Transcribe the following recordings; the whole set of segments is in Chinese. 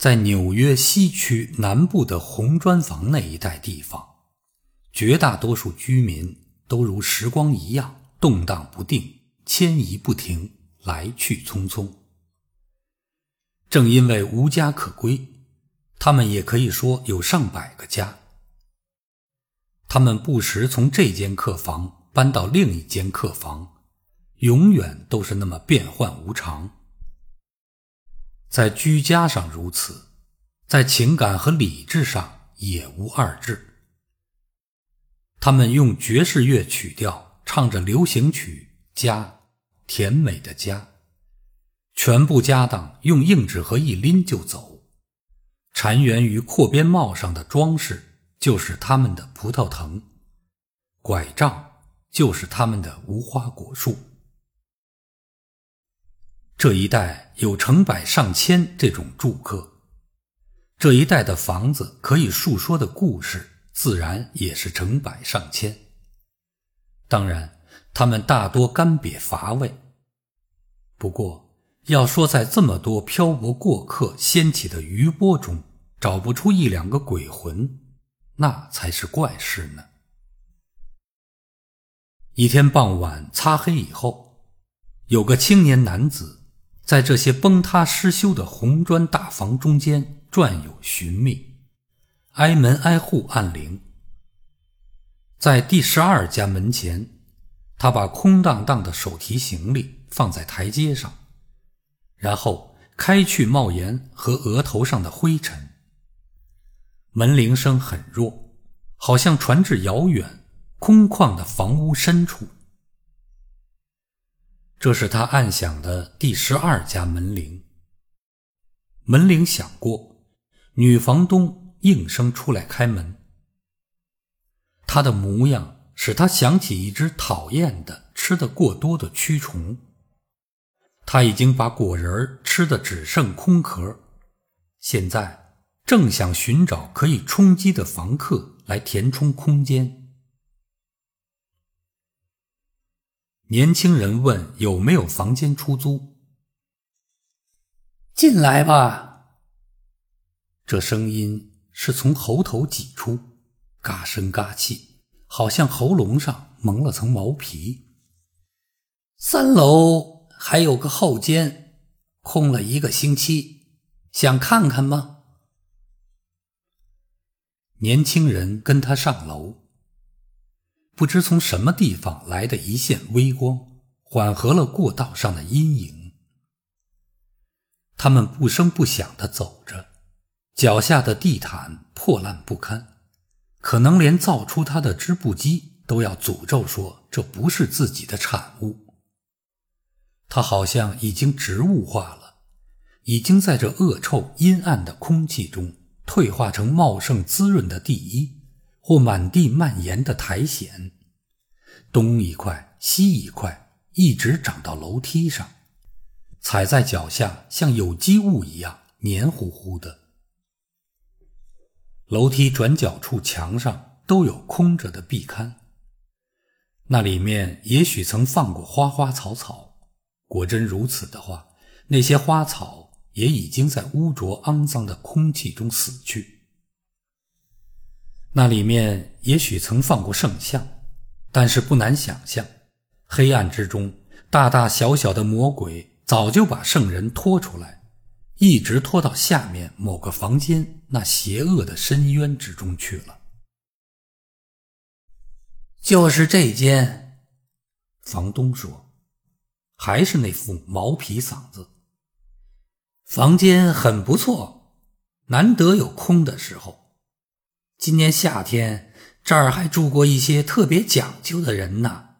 在纽约西区南部的红砖房那一带地方，绝大多数居民都如时光一样动荡不定、迁移不停、来去匆匆。正因为无家可归，他们也可以说有上百个家。他们不时从这间客房搬到另一间客房，永远都是那么变幻无常。在居家上如此，在情感和理智上也无二致。他们用爵士乐曲调唱着流行曲，家，甜美的家。全部家当用硬纸盒一拎就走，缠缘于阔边帽上的装饰就是他们的葡萄藤，拐杖就是他们的无花果树。这一带有成百上千这种住客，这一带的房子可以述说的故事自然也是成百上千。当然，他们大多干瘪乏味。不过，要说在这么多漂泊过客掀起的余波中找不出一两个鬼魂，那才是怪事呢。一天傍晚擦黑以后，有个青年男子。在这些崩塌失修的红砖大房中间转悠寻觅，挨门挨户按铃。在第十二家门前，他把空荡荡的手提行李放在台阶上，然后开去帽檐和额头上的灰尘。门铃声很弱，好像传至遥远空旷的房屋深处。这是他按响的第十二家门铃。门铃响过，女房东应声出来开门。她的模样使他想起一只讨厌的、吃得过多的蛆虫。他已经把果仁吃的只剩空壳，现在正想寻找可以充饥的房客来填充空间。年轻人问：“有没有房间出租？”进来吧。这声音是从喉头挤出，嘎声嘎气，好像喉咙上蒙了层毛皮。三楼还有个后间，空了一个星期，想看看吗？年轻人跟他上楼。不知从什么地方来的一线微光，缓和了过道上的阴影。他们不声不响地走着，脚下的地毯破烂不堪，可能连造出它的织布机都要诅咒说这不是自己的产物。它好像已经植物化了，已经在这恶臭阴暗的空气中退化成茂盛滋润的第一。或满地蔓延的苔藓，东一块西一块，一直长到楼梯上，踩在脚下像有机物一样黏糊糊的。楼梯转角处墙上都有空着的壁龛，那里面也许曾放过花花草草。果真如此的话，那些花草也已经在污浊肮脏的空气中死去。那里面也许曾放过圣像，但是不难想象，黑暗之中大大小小的魔鬼早就把圣人拖出来，一直拖到下面某个房间那邪恶的深渊之中去了。就是这间，房东说，还是那副毛皮嗓子。房间很不错，难得有空的时候。今年夏天这儿还住过一些特别讲究的人呢，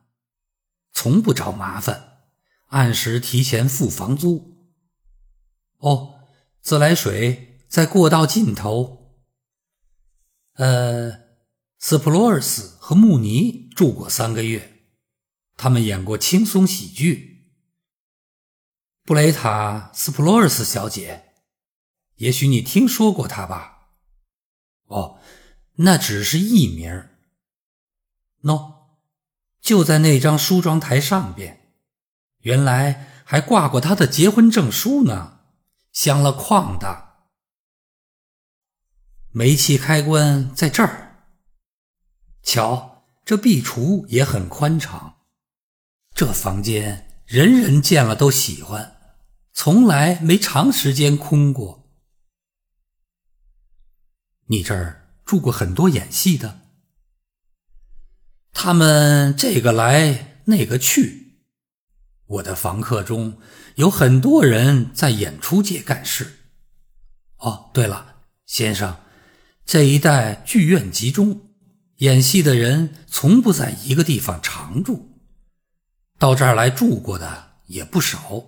从不找麻烦，按时提前付房租。哦，自来水在过道尽头。呃，斯普罗尔斯和穆尼住过三个月，他们演过轻松喜剧。布雷塔·斯普罗尔斯小姐，也许你听说过她吧？哦。那只是艺名。喏，就在那张梳妆台上边，原来还挂过他的结婚证书呢，镶了框的。煤气开关在这儿。瞧，这壁橱也很宽敞。这房间人人见了都喜欢，从来没长时间空过。你这儿住过很多演戏的，他们这个来那个去。我的房客中有很多人在演出界干事。哦，对了，先生，这一带剧院集中，演戏的人从不在一个地方常住。到这儿来住过的也不少，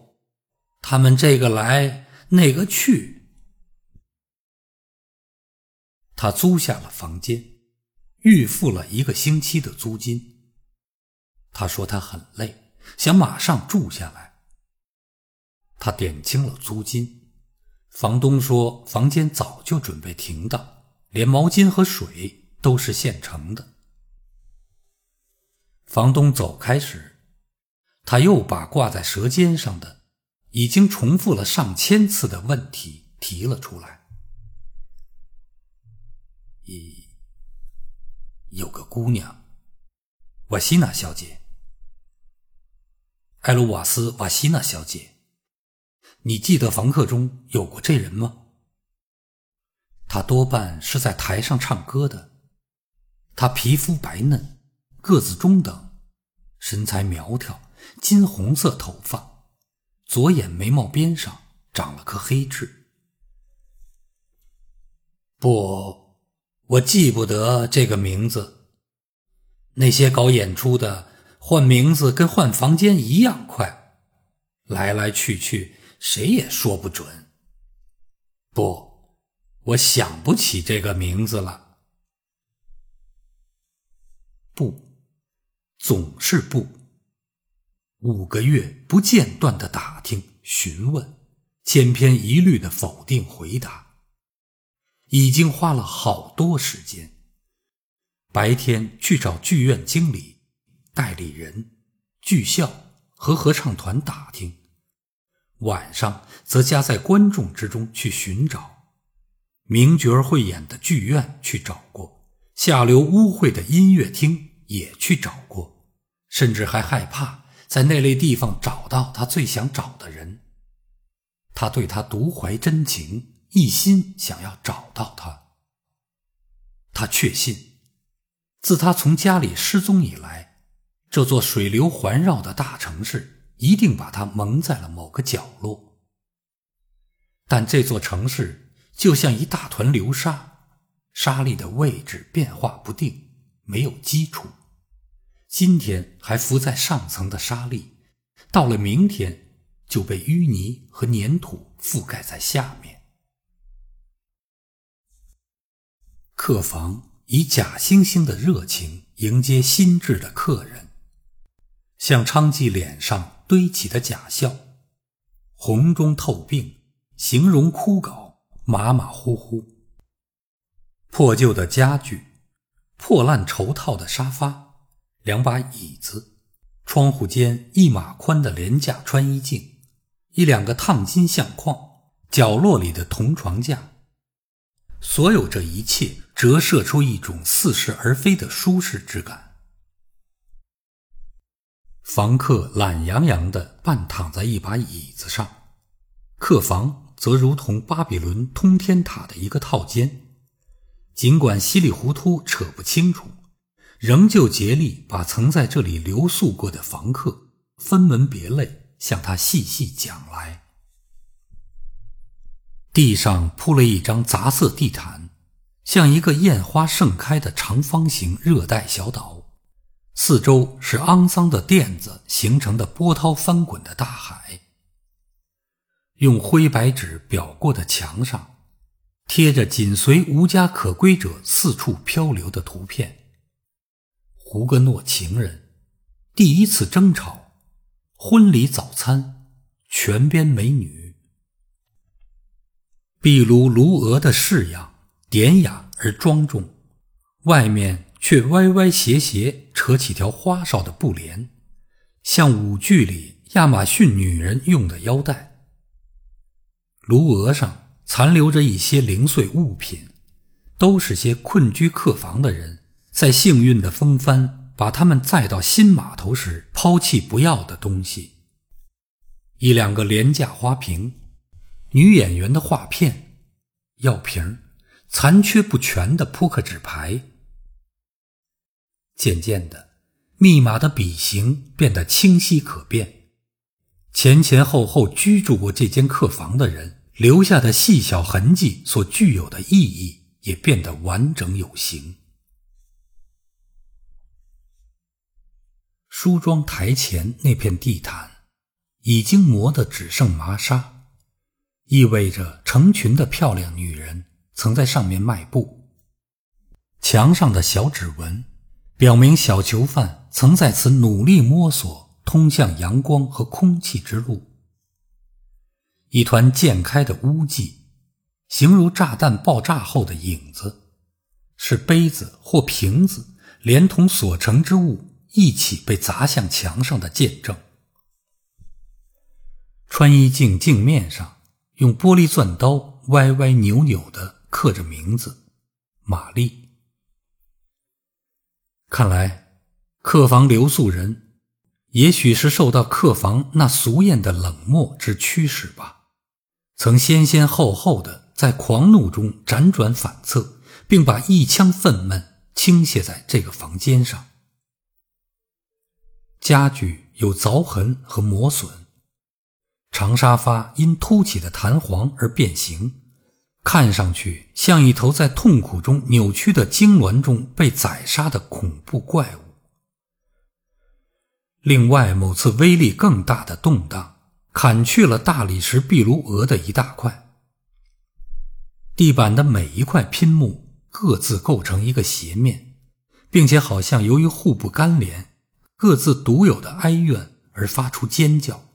他们这个来那个去。他租下了房间，预付了一个星期的租金。他说他很累，想马上住下来。他点清了租金，房东说房间早就准备停当，连毛巾和水都是现成的。房东走开时。他又把挂在舌尖上的、已经重复了上千次的问题提了出来：“有个姑娘，瓦西娜小姐，艾鲁瓦斯瓦西娜小姐，你记得房客中有过这人吗？他多半是在台上唱歌的。他皮肤白嫩，个子中等，身材苗条。”金红色头发，左眼眉毛边上长了颗黑痣。不，我记不得这个名字。那些搞演出的换名字跟换房间一样快，来来去去，谁也说不准。不，我想不起这个名字了。不，总是不。五个月不间断的打听、询问，千篇一律的否定回答，已经花了好多时间。白天去找剧院经理、代理人、剧校和合唱团打听，晚上则夹在观众之中去寻找。名角会演的剧院去找过，下流污秽的音乐厅也去找过，甚至还害怕。在那类地方找到他最想找的人，他对他独怀真情，一心想要找到他。他确信，自他从家里失踪以来，这座水流环绕的大城市一定把他蒙在了某个角落。但这座城市就像一大团流沙，沙粒的位置变化不定，没有基础。今天还浮在上层的沙粒，到了明天就被淤泥和粘土覆盖在下面。客房以假惺惺的热情迎接新至的客人，像娼妓脸上堆起的假笑，红中透病，形容枯槁，马马虎虎。破旧的家具，破烂绸套的沙发。两把椅子，窗户间一码宽的廉价穿衣镜，一两个烫金相框，角落里的铜床架，所有这一切折射出一种似是而非的舒适之感。房客懒洋洋地半躺在一把椅子上，客房则如同巴比伦通天塔的一个套间，尽管稀里糊涂扯不清楚。仍旧竭力把曾在这里留宿过的房客分门别类向他细细讲来。地上铺了一张杂色地毯，像一个艳花盛开的长方形热带小岛，四周是肮脏的垫子形成的波涛翻滚的大海。用灰白纸裱过的墙上，贴着紧随无家可归者四处漂流的图片。胡格诺情人，第一次争吵，婚礼早餐，泉边美女，壁炉炉娥的式样典雅而庄重，外面却歪歪斜斜扯起条花哨的布帘，像舞剧里亚马逊女人用的腰带。炉额上残留着一些零碎物品，都是些困居客房的人，在幸运的风帆把他们载到新码头时抛弃不要的东西：一两个廉价花瓶、女演员的画片、药瓶、残缺不全的扑克纸牌。渐渐的，密码的笔形变得清晰可辨，前前后后居住过这间客房的人留下的细小痕迹所具有的意义。也变得完整有形。梳妆台前那片地毯已经磨得只剩麻纱，意味着成群的漂亮女人曾在上面迈步。墙上的小指纹表明小囚犯曾在此努力摸索通向阳光和空气之路。一团渐开的污迹。形如炸弹爆炸后的影子，是杯子或瓶子连同所成之物一起被砸向墙上的见证。穿衣镜镜面上用玻璃钻刀歪歪扭扭的刻着名字：玛丽。看来，客房留宿人也许是受到客房那俗艳的冷漠之驱使吧，曾先先后后的。在狂怒中辗转反侧，并把一腔愤懑倾泻在这个房间上。家具有凿痕和磨损，长沙发因凸起的弹簧而变形，看上去像一头在痛苦中扭曲的痉挛中被宰杀的恐怖怪物。另外，某次威力更大的动荡，砍去了大理石壁炉额的一大块。地板的每一块拼木各自构成一个斜面，并且好像由于互不干连、各自独有的哀怨而发出尖叫。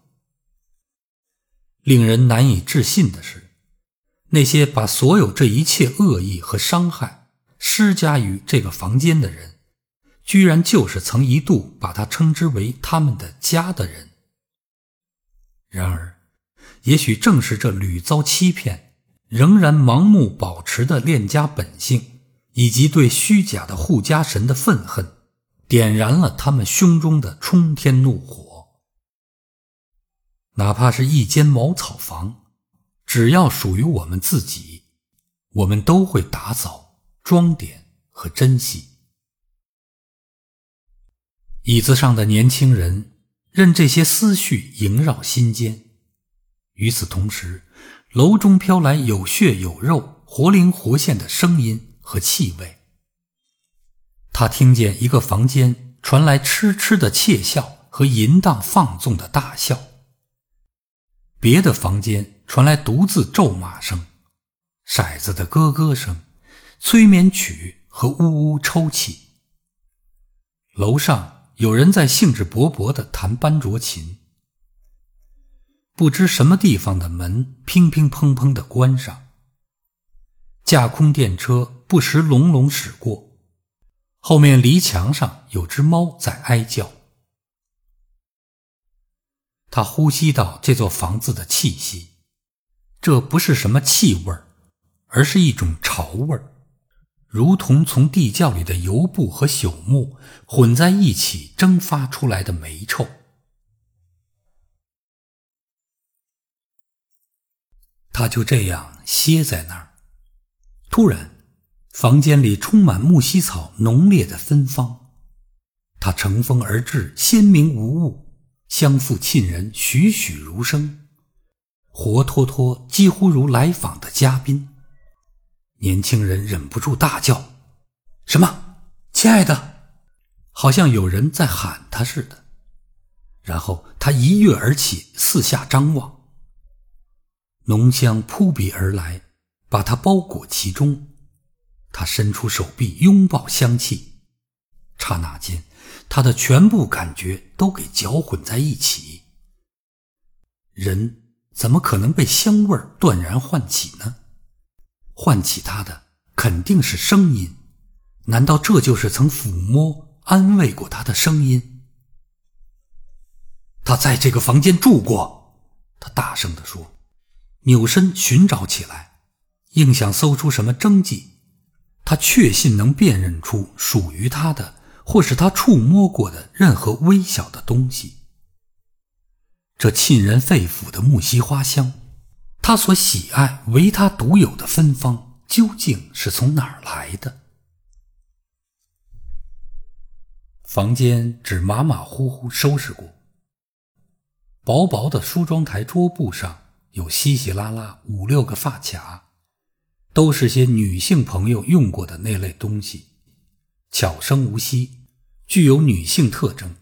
令人难以置信的是，那些把所有这一切恶意和伤害施加于这个房间的人，居然就是曾一度把它称之为他们的家的人。然而，也许正是这屡遭欺骗。仍然盲目保持的恋家本性，以及对虚假的护家神的愤恨，点燃了他们胸中的冲天怒火。哪怕是一间茅草房，只要属于我们自己，我们都会打扫、装点和珍惜。椅子上的年轻人任这些思绪萦绕心间，与此同时。楼中飘来有血有肉、活灵活现的声音和气味。他听见一个房间传来痴痴的窃笑和淫荡放纵的大笑，别的房间传来独自咒骂声、骰子的咯咯声、催眠曲和呜呜抽泣。楼上有人在兴致勃勃地弹班卓琴。不知什么地方的门乒乒乓乓的关上，架空电车不时隆隆驶过，后面篱墙上有只猫在哀叫。他呼吸到这座房子的气息，这不是什么气味而是一种潮味如同从地窖里的油布和朽木混在一起蒸发出来的霉臭。他就这样歇在那儿。突然，房间里充满木樨草浓烈的芬芳。他乘风而至，鲜明无误，相互沁人，栩栩如生，活脱脱几乎如来访的嘉宾。年轻人忍不住大叫：“什么，亲爱的？”好像有人在喊他似的。然后他一跃而起，四下张望。浓香扑鼻而来，把他包裹其中。他伸出手臂拥抱香气，刹那间，他的全部感觉都给搅混在一起。人怎么可能被香味断然唤起呢？唤起他的肯定是声音。难道这就是曾抚摸、安慰过他的声音？他在这个房间住过，他大声地说。扭身寻找起来，硬想搜出什么踪迹，他确信能辨认出属于他的，或是他触摸过的任何微小的东西。这沁人肺腑的木樨花香，他所喜爱、唯他独有的芬芳，究竟是从哪儿来的？房间只马马虎虎收拾过，薄薄的梳妆台桌布上有稀稀拉拉五六个发卡，都是些女性朋友用过的那类东西，悄声无息，具有女性特征，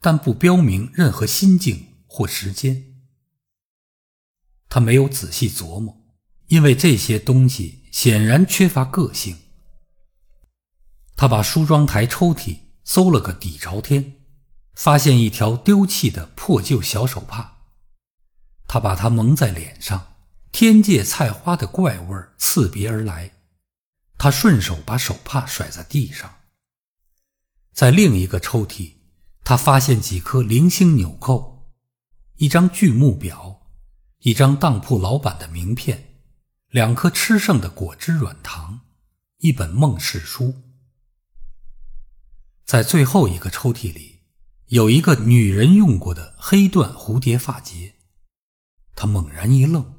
但不标明任何心境或时间。他没有仔细琢磨，因为这些东西显然缺乏个性。他把梳妆台抽屉。搜了个底朝天，发现一条丢弃的破旧小手帕，他把它蒙在脸上，天芥菜花的怪味刺鼻而来。他顺手把手帕甩在地上。在另一个抽屉，他发现几颗零星纽扣，一张锯木表，一张当铺老板的名片，两颗吃剩的果汁软糖，一本梦事书。在最后一个抽屉里，有一个女人用过的黑缎蝴蝶发结。他猛然一愣，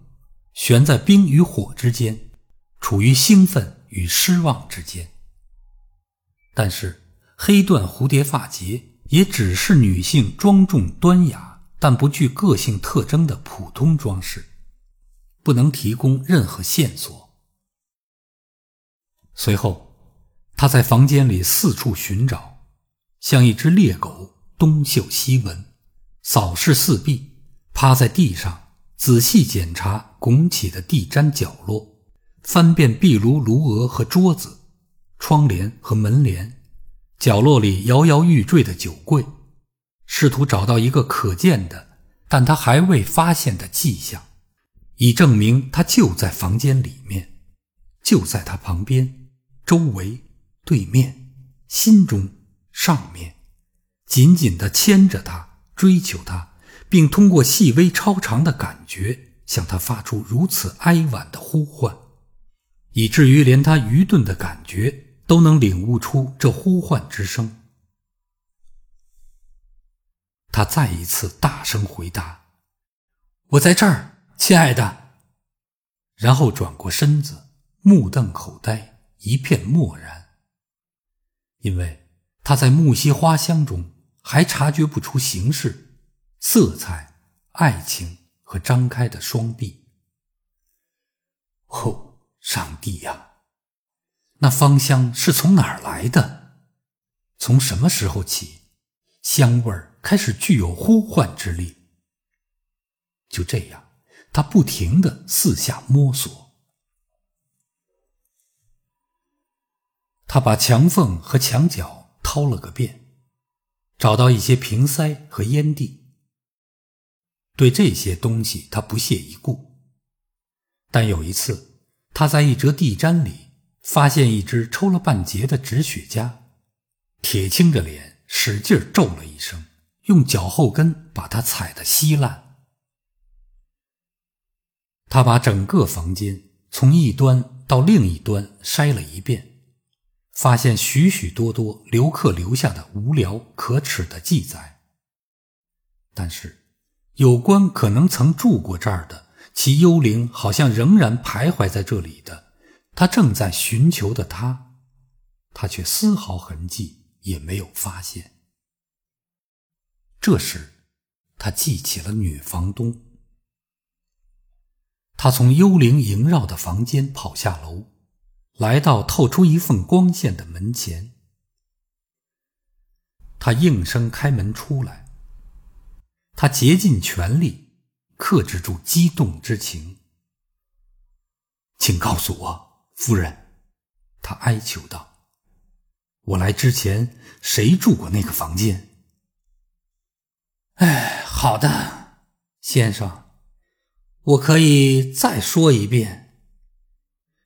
悬在冰与火之间，处于兴奋与失望之间。但是，黑缎蝴蝶发结也只是女性庄重端雅但不具个性特征的普通装饰，不能提供任何线索。随后，他在房间里四处寻找。像一只猎狗，东嗅西闻，扫视四壁，趴在地上仔细检查拱起的地毡角落，翻遍壁炉、炉额和桌子、窗帘和门帘，角落里摇摇欲坠的酒柜，试图找到一个可见的，但他还未发现的迹象，以证明他就在房间里面，就在他旁边、周围、对面、心中。上面紧紧地牵着他，追求他，并通过细微超长的感觉向他发出如此哀婉的呼唤，以至于连他愚钝的感觉都能领悟出这呼唤之声。他再一次大声回答：“我在这儿，亲爱的。”然后转过身子，目瞪口呆，一片漠然，因为。他在木樨花香中还察觉不出形式、色彩、爱情和张开的双臂。哦，上帝呀！那芳香是从哪儿来的？从什么时候起，香味儿开始具有呼唤之力？就这样，他不停的四下摸索。他把墙缝和墙角。掏了个遍，找到一些瓶塞和烟蒂。对这些东西他不屑一顾。但有一次，他在一折地毡里发现一只抽了半截的止血夹，铁青着脸，使劲咒了一声，用脚后跟把它踩得稀烂。他把整个房间从一端到另一端筛了一遍。发现许许多多留客留下的无聊可耻的记载，但是有关可能曾住过这儿的其幽灵，好像仍然徘徊在这里的他正在寻求的他，他却丝毫痕迹也没有发现。这时，他记起了女房东，他从幽灵萦绕的房间跑下楼。来到透出一份光线的门前，他应声开门出来。他竭尽全力克制住激动之情。请告诉我，夫人，他哀求道：“我来之前谁住过那个房间？”哎，好的，先生，我可以再说一遍。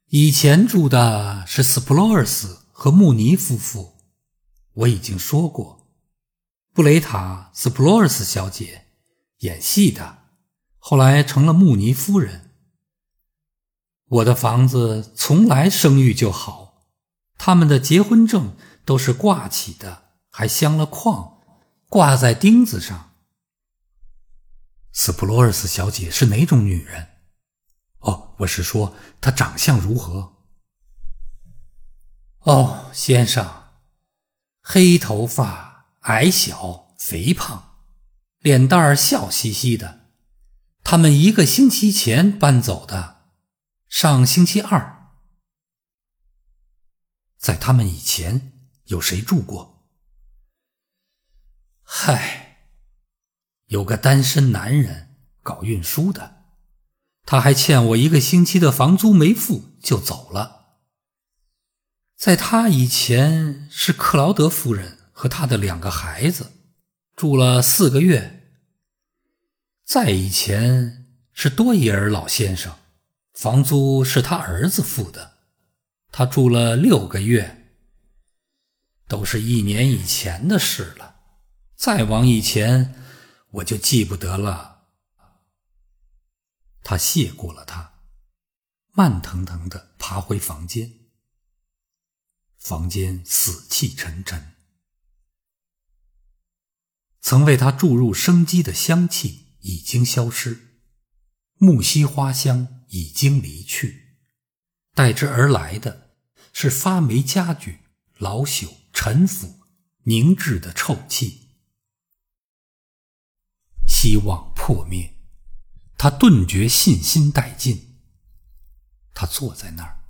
以前住的是斯普洛尔斯和穆尼夫妇，我已经说过。布雷塔·斯普洛尔斯小姐演戏的，后来成了穆尼夫人。我的房子从来声誉就好，他们的结婚证都是挂起的，还镶了框，挂在钉子上。斯普罗尔斯小姐是哪种女人？哦，我是说她长相如何？哦，先生，黑头发，矮小，肥胖，脸蛋儿笑嘻嘻的。他们一个星期前搬走的，上星期二。在他们以前有谁住过？嗨，有个单身男人搞运输的，他还欠我一个星期的房租没付就走了。在他以前是克劳德夫人和他的两个孩子住了四个月。在以前是多伊尔老先生，房租是他儿子付的，他住了六个月，都是一年以前的事了。再往以前，我就记不得了。他谢过了他，慢腾腾的爬回房间。房间死气沉沉，曾为他注入生机的香气。已经消失，木樨花香已经离去，代之而来的是发霉家具、老朽、陈腐、凝滞的臭气。希望破灭，他顿觉信心殆尽。他坐在那儿，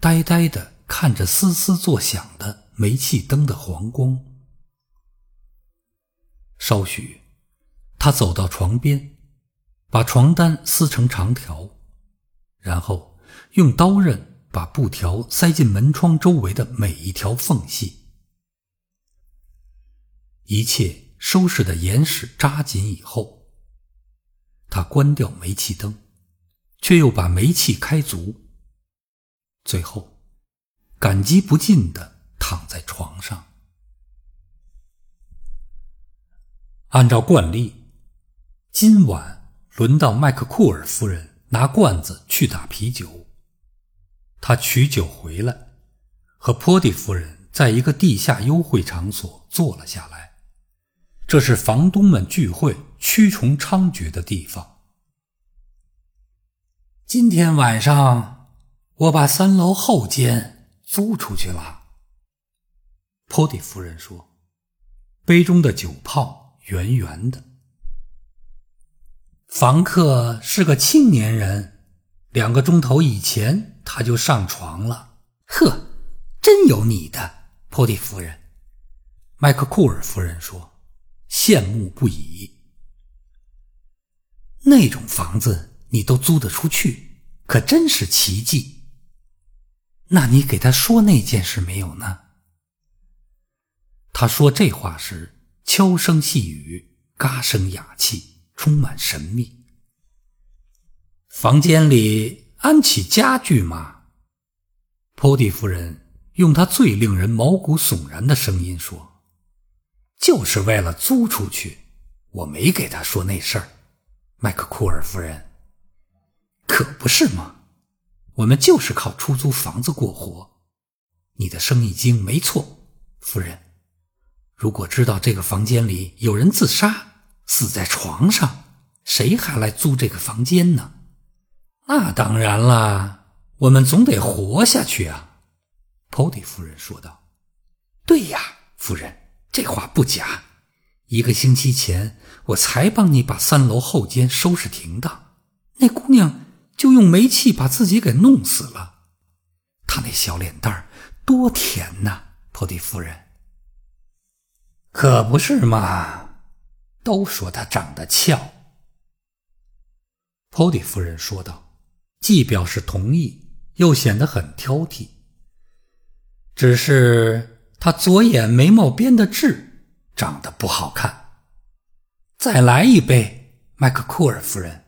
呆呆的看着嘶嘶作响的煤气灯的黄光。稍许。他走到床边，把床单撕成长条，然后用刀刃把布条塞进门窗周围的每一条缝隙。一切收拾的严实扎紧以后，他关掉煤气灯，却又把煤气开足。最后，感激不尽的躺在床上。按照惯例。今晚轮到麦克库尔夫人拿罐子去打啤酒。他取酒回来，和坡蒂夫人在一个地下幽会场所坐了下来。这是房东们聚会、蛆虫猖獗的地方。今天晚上我把三楼后间租出去了。坡蒂夫人说，杯中的酒泡圆圆的。房客是个青年人，两个钟头以前他就上床了。呵，真有你的，波蒂夫人。麦克库尔夫人说，羡慕不已。那种房子你都租得出去，可真是奇迹。那你给他说那件事没有呢？他说这话时，悄声细语，嘎声哑气。充满神秘。房间里安起家具吗？波蒂夫人用她最令人毛骨悚然的声音说：“就是为了租出去，我没给他说那事儿。”麦克库尔夫人，可不是吗？我们就是靠出租房子过活。你的生意经没错，夫人。如果知道这个房间里有人自杀，死在床上，谁还来租这个房间呢？那当然了，我们总得活下去啊。”波蒂夫人说道。“对呀，夫人，这话不假。一个星期前，我才帮你把三楼后间收拾停当，那姑娘就用煤气把自己给弄死了。她那小脸蛋儿多甜呐，波蒂夫人。可不是嘛。”都说她长得俏，波迪夫人说道，既表示同意，又显得很挑剔。只是她左眼眉毛边的痣长得不好看。再来一杯，麦克库尔夫人。